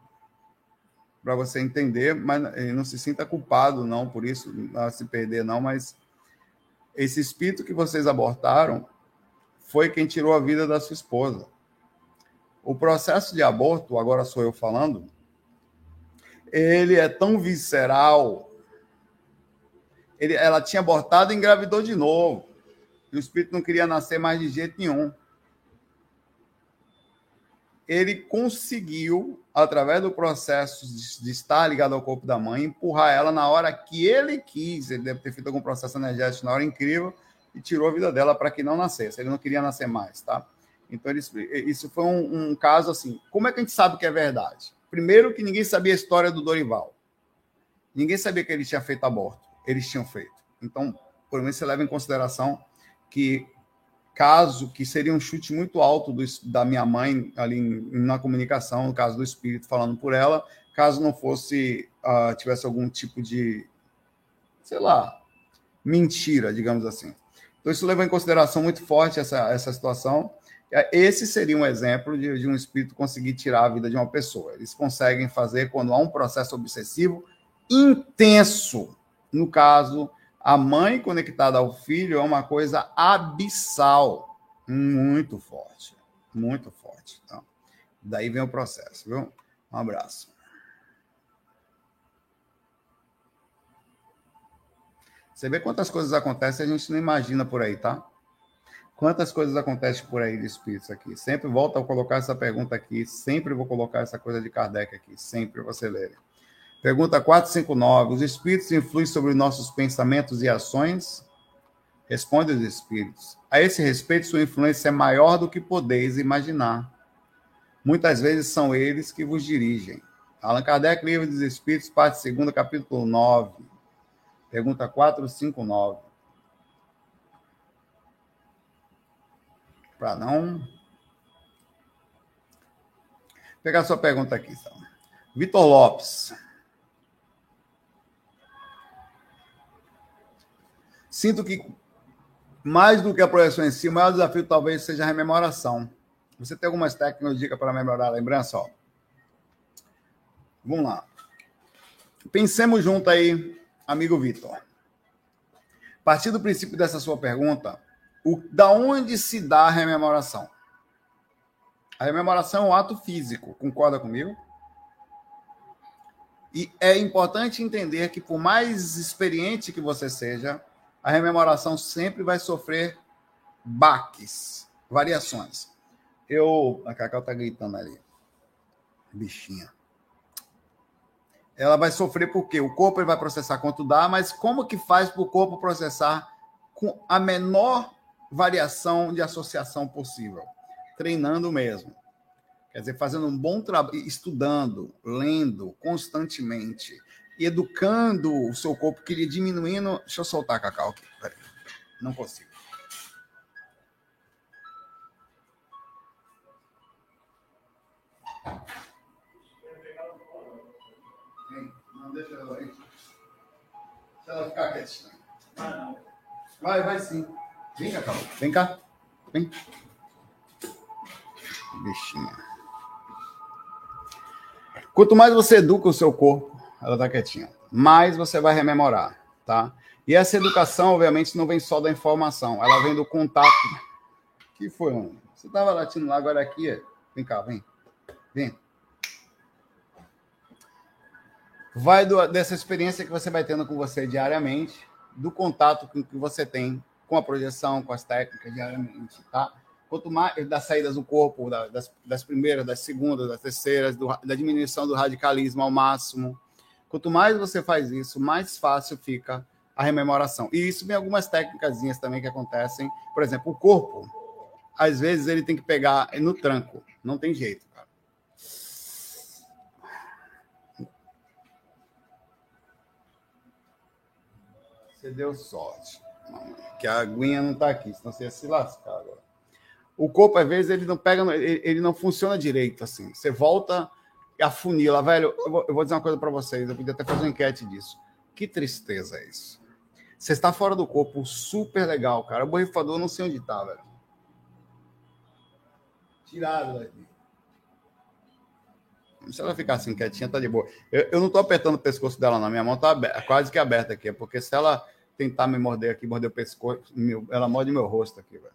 Speaker 1: para você entender, mas não se sinta culpado, não, por isso, se perder, não, mas esse espírito que vocês abortaram foi quem tirou a vida da sua esposa. O processo de aborto, agora sou eu falando, ele é tão visceral, ele, ela tinha abortado e engravidou de novo. E o espírito não queria nascer mais de jeito nenhum. Ele conseguiu, através do processo de, de estar ligado ao corpo da mãe, empurrar ela na hora que ele quis. Ele deve ter feito algum processo energético na hora incrível e tirou a vida dela para que não nascesse. Ele não queria nascer mais, tá? Então, ele, isso foi um, um, caso assim. Como é que a gente sabe que é verdade? Primeiro, que ninguém sabia a história do Dorival. Ninguém sabia que ele tinha feito aborto eles tinham feito. Então, por menos você leva em consideração que caso que seria um chute muito alto do, da minha mãe ali na comunicação, no caso do espírito falando por ela, caso não fosse uh, tivesse algum tipo de, sei lá, mentira, digamos assim. Então, isso leva em consideração muito forte essa, essa situação. Esse seria um exemplo de, de um espírito conseguir tirar a vida de uma pessoa. Eles conseguem fazer quando há um processo obsessivo intenso. No caso, a mãe conectada ao filho é uma coisa abissal, muito forte, muito forte. Então, daí vem o processo, viu? Um abraço. Você vê quantas coisas acontecem, a gente não imagina por aí, tá? Quantas coisas acontecem por aí de espíritos aqui? Sempre volto a colocar essa pergunta aqui, sempre vou colocar essa coisa de Kardec aqui, sempre você ler. Pergunta 459. Os espíritos influem sobre nossos pensamentos e ações? Responde os espíritos. A esse respeito, sua influência é maior do que podeis imaginar. Muitas vezes são eles que vos dirigem. Allan Kardec, Livro dos Espíritos, parte 2, capítulo 9. Pergunta 459. Para não. Vou pegar sua pergunta aqui, então. Vitor Lopes. Sinto que, mais do que a projeção em si, o maior desafio talvez seja a rememoração. Você tem algumas técnicas, dica para melhorar a lembrança? Ó. Vamos lá. Pensemos junto aí amigo Vitor. A partir do princípio dessa sua pergunta, o, da onde se dá a rememoração? A rememoração é um ato físico, concorda comigo? E é importante entender que, por mais experiente que você seja, a rememoração sempre vai sofrer baques, variações. Eu. A Cacau tá gritando ali. Bichinha ela vai sofrer porque o corpo vai processar quanto dá, mas como que faz para o corpo processar com a menor variação de associação possível? Treinando mesmo. Quer dizer, fazendo um bom trabalho, estudando, lendo constantemente, educando o seu corpo, que ele diminuindo. Deixa eu soltar a cacau aqui. Não consigo. deixa ela aí. Se ela ficar quietinha. Vai, vai sim. Vem calma. Vem cá. Vem. Bichinha. Quanto mais você educa o seu corpo, ela tá quietinha, mais você vai rememorar, tá? E essa educação, obviamente, não vem só da informação, ela vem do contato. que foi, mano? Você tava latindo lá, agora aqui. Vem cá, vem. Vem. vai do, dessa experiência que você vai tendo com você diariamente, do contato que, você tem com a projeção, com as técnicas diariamente, tá? Quanto mais das saídas do corpo, da, das, das, primeiras, das segundas, das terceiras, do, da diminuição do radicalismo ao máximo, quanto mais você faz isso, mais fácil fica a rememoração. E isso vem algumas técnicas também que acontecem. Por exemplo, o corpo, às vezes ele tem que pegar no tranco, não tem jeito. Você deu sorte. Que a aguinha não está aqui, senão você ia se lascar agora. O corpo, às vezes, ele não pega, ele não funciona direito, assim. Você volta afunila. Velho, eu vou, eu vou dizer uma coisa para vocês, eu podia até fazer uma enquete disso. Que tristeza é isso. Você está fora do corpo, super legal, cara. O borrifador não sei onde está, velho. Tirado daqui. Se ela ficar assim quietinha, tá de boa. Eu, eu não tô apertando o pescoço dela, não. Minha mão tá aberta, quase que aberta aqui. Porque se ela tentar me morder aqui, morder o pescoço, meu, ela morde meu rosto aqui, velho.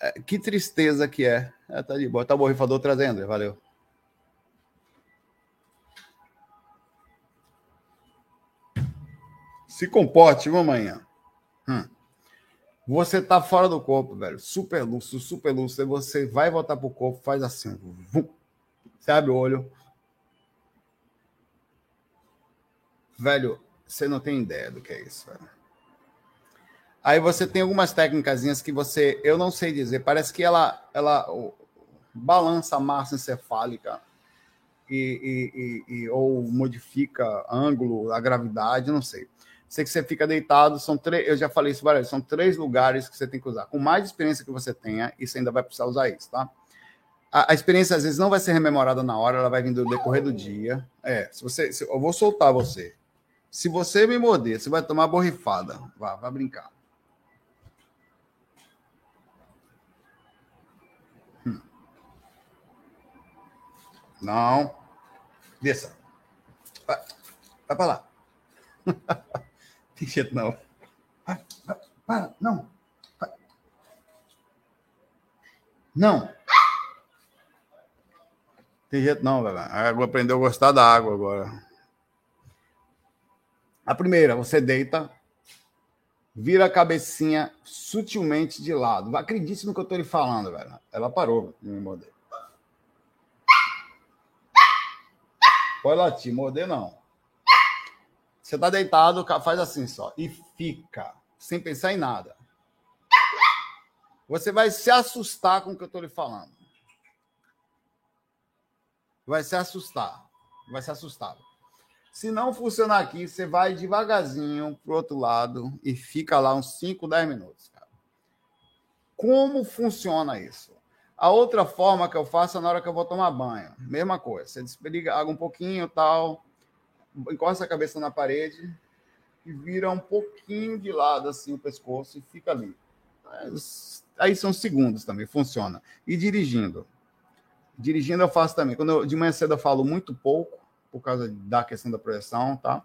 Speaker 1: É, que tristeza que é. é. Tá de boa. Tá o borrifador trazendo, valeu. Se comporte, viu, amanhã. Hum. Você tá fora do corpo, velho. Super lúcido, super lúcido. Você vai voltar pro corpo, faz assim. Vum você abre o olho. Velho, você não tem ideia do que é isso, velho. Aí você tem algumas técnicas que você, eu não sei dizer, parece que ela, ela balança a massa encefálica e, e, e, ou modifica ângulo, a gravidade, não sei. Sei que você fica deitado, são três, eu já falei isso várias vezes, são três lugares que você tem que usar. Com mais experiência que você tenha, e você ainda vai precisar usar isso, tá? a, a, experiência às vezes não vai ser rememorada na hora, ela vai vir do decorrer do dia. É, se você, se, eu vou soltar você. Se você me morder, você vai tomar borrifada. Vá, vai brincar. Hum. Não. Desça. Vai, vai para lá. [LAUGHS] Tem jeito não. Vai, para, não. Vai. Não. Tem jeito não, velho. A água aprendeu a gostar da água agora. A primeira, você deita, vira a cabecinha sutilmente de lado. Acredite no que eu estou lhe falando, velho. Ela parou de me morder. Pode latir, morder não. Você está deitado, faz assim só. E fica, sem pensar em nada. Você vai se assustar com o que eu estou lhe falando. Vai se assustar. Vai se assustar. Se não funcionar aqui, você vai devagarzinho pro outro lado e fica lá uns 5, 10 minutos, cara. Como funciona isso? A outra forma que eu faço é na hora que eu vou tomar banho. Mesma coisa. Você desliga água um pouquinho tal, encosta a cabeça na parede e vira um pouquinho de lado assim o pescoço e fica ali. Aí são segundos também, funciona. E dirigindo. Dirigindo eu faço também. Quando eu, de manhã cedo eu falo muito pouco, por causa da questão da projeção, tá?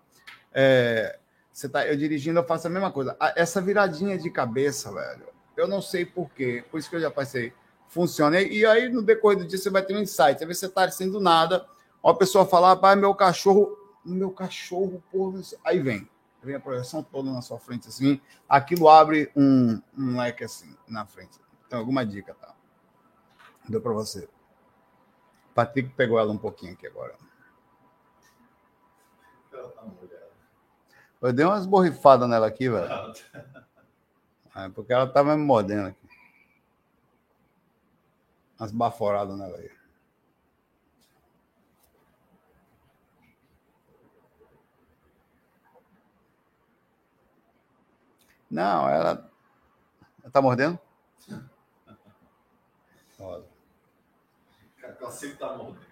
Speaker 1: É, você tá, eu dirigindo, eu faço a mesma coisa. Essa viradinha de cabeça, velho, eu não sei porquê, por isso que eu já passei. Funciona. E, aí, no decorrer do dia, você vai ter um insight. Às vezes você tá assim do nada, uma pessoa falar, pai, meu cachorro, meu cachorro, porra, aí vem. Vem a projeção toda na sua frente, assim. Aquilo abre um, um leque assim na frente. Então, alguma dica, tá? Deu para você. Patrick pegou ela um pouquinho aqui agora. Eu dei umas borrifadas nela aqui, velho. É, porque ela tava me mordendo aqui. Umas baforadas nela aí. Não, ela. Ela tá mordendo?
Speaker 2: Olha. Ela sempre tá mordendo.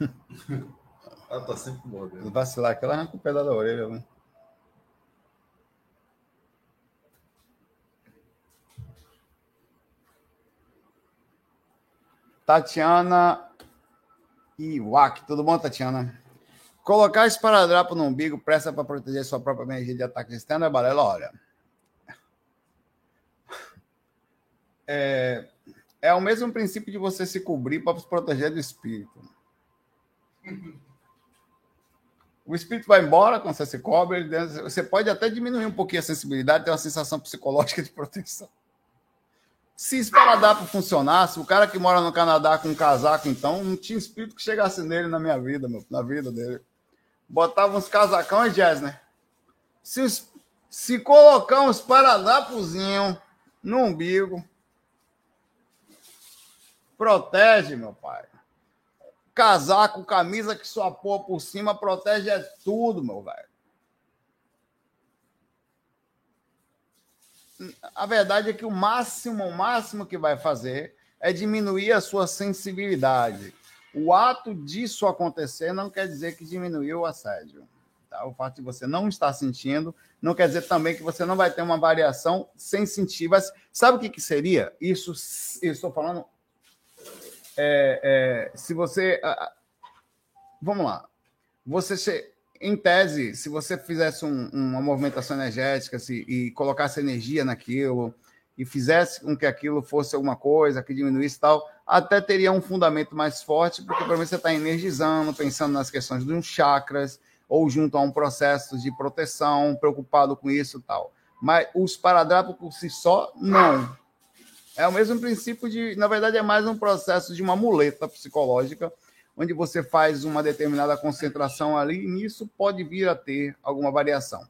Speaker 2: [LAUGHS] ela tá sempre mordendo.
Speaker 1: Vacilar aqui, ela arranca o pedaço da orelha. Né? Tatiana Iwak. Tudo bom, Tatiana? Colocar esparadrapo no umbigo presta para proteger sua própria energia de ataque externo é balela? Olha. É, é o mesmo princípio de você se cobrir para se proteger do espírito. O espírito vai embora quando você se cobre. Você pode até diminuir um pouquinho a sensibilidade, ter uma sensação psicológica de proteção. Se esparadrapo funcionasse, o cara que mora no Canadá com um casaco, então, não tinha espírito que chegasse nele na minha vida, meu, na vida dele. Botava uns casacão e jazz, né? Se, se colocar uns esparadrapozinho no umbigo, protege, meu pai casaco, camisa que sua porra por cima protege é tudo, meu velho. A verdade é que o máximo, o máximo que vai fazer é diminuir a sua sensibilidade. O ato disso acontecer não quer dizer que diminuiu o assédio. Tá? O fato de você não estar sentindo não quer dizer também que você não vai ter uma variação sem sentir. Sabe o que, que seria? Isso, estou falando é, é, se você. Vamos lá. Você, em tese, se você fizesse um, uma movimentação energética se, e colocasse energia naquilo e fizesse com que aquilo fosse alguma coisa, que diminuísse tal, até teria um fundamento mais forte, porque para você está energizando, pensando nas questões dos chakras, ou junto a um processo de proteção, preocupado com isso tal. Mas os paradrapos por si só, não. É o mesmo princípio de, na verdade, é mais um processo de uma muleta psicológica, onde você faz uma determinada concentração ali, e nisso pode vir a ter alguma variação.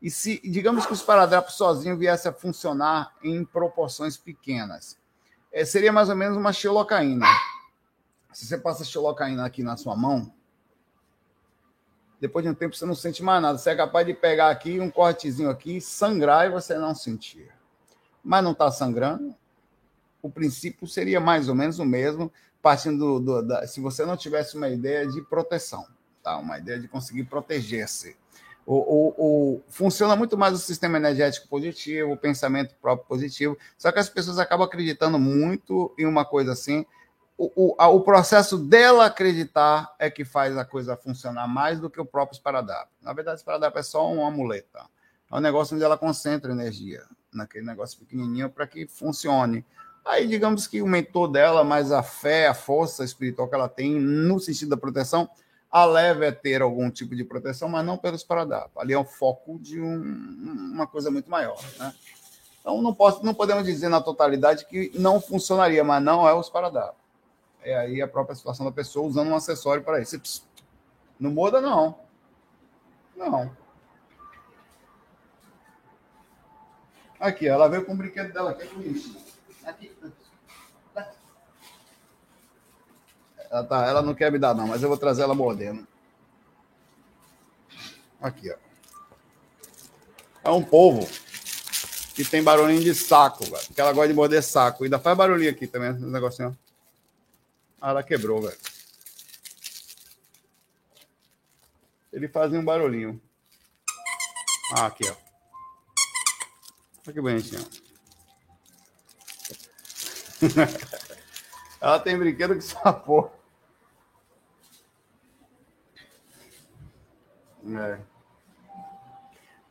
Speaker 1: E se, digamos que os paradrapos sozinhos viessem a funcionar em proporções pequenas, é, seria mais ou menos uma xilocaína. Se você passa xilocaína aqui na sua mão, depois de um tempo você não sente mais nada. Você é capaz de pegar aqui um cortezinho aqui, sangrar e você não sentir. Mas não está sangrando, o princípio seria mais ou menos o mesmo, partindo do, da, se você não tivesse uma ideia de proteção, tá? uma ideia de conseguir proteger-se. O, o, o, funciona muito mais o sistema energético positivo, o pensamento próprio positivo, só que as pessoas acabam acreditando muito em uma coisa assim. O, o, o processo dela acreditar é que faz a coisa funcionar mais do que o próprio esparadrapo. Na verdade, o esparadrapo é só uma muleta. É um negócio onde ela concentra energia naquele negócio pequenininho para que funcione. Aí, digamos que o mentor dela, mais a fé, a força espiritual que ela tem no sentido da proteção, a leva é ter algum tipo de proteção, mas não pelos paradapos. Ali é o foco de um, uma coisa muito maior. Né? Então, não, posso, não podemos dizer na totalidade que não funcionaria, mas não é os paradapos. É aí a própria situação da pessoa usando um acessório para isso. Não muda, não. Não. Aqui, ela veio com o brinquedo dela aqui, é bonitinho. Ela, tá, ela não quer me dar, não, mas eu vou trazer ela mordendo. Aqui, ó. É um povo que tem barulhinho de saco, velho. Porque ela gosta de morder saco. Ainda faz barulhinho aqui também, esse negocinho. Ah, ela quebrou, velho. Ele fazia um barulhinho. Ah, aqui, ó. Olha que bonitinho. [LAUGHS] Ela tem brinquedo que porra. É.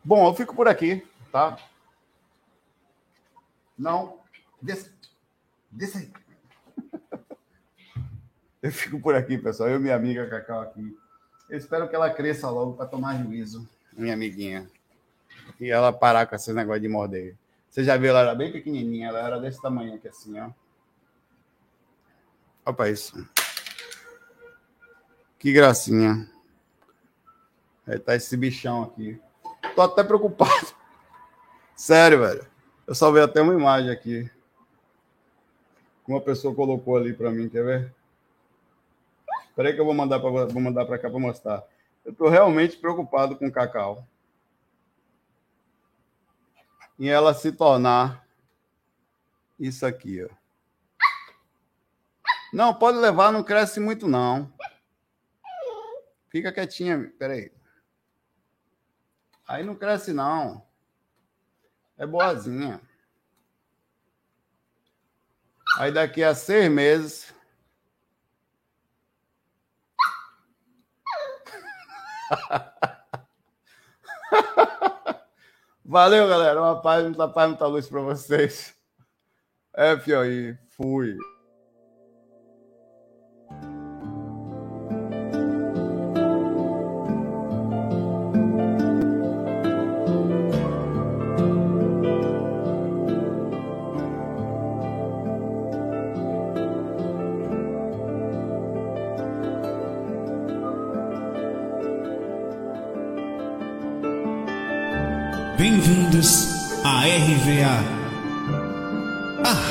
Speaker 1: Bom, eu fico por aqui, tá? Não. Desce. Desce. [LAUGHS] Eu fico por aqui, pessoal. Eu e minha amiga Cacau aqui. Eu espero que ela cresça logo para tomar juízo, minha amiguinha. E ela parar com esse negócio de morder. Você já viu, ela era bem pequenininha, ela era desse tamanho aqui assim, ó. Opa, isso. Que gracinha. Aí tá esse bichão aqui. Tô até preocupado. [LAUGHS] Sério, velho. Eu salvei até uma imagem aqui. Uma pessoa colocou ali para mim, quer ver? Espera aí que eu vou mandar para vou mandar para cá para mostrar. Eu tô realmente preocupado com o Cacau. Em ela se tornar isso aqui, ó. Não, pode levar, não cresce muito, não. Fica quietinha, peraí. Aí não cresce, não. É boazinha. Aí daqui a seis meses. [LAUGHS] Valeu, galera. Uma paz, muita paz, muita luz para vocês. FOI. Fui.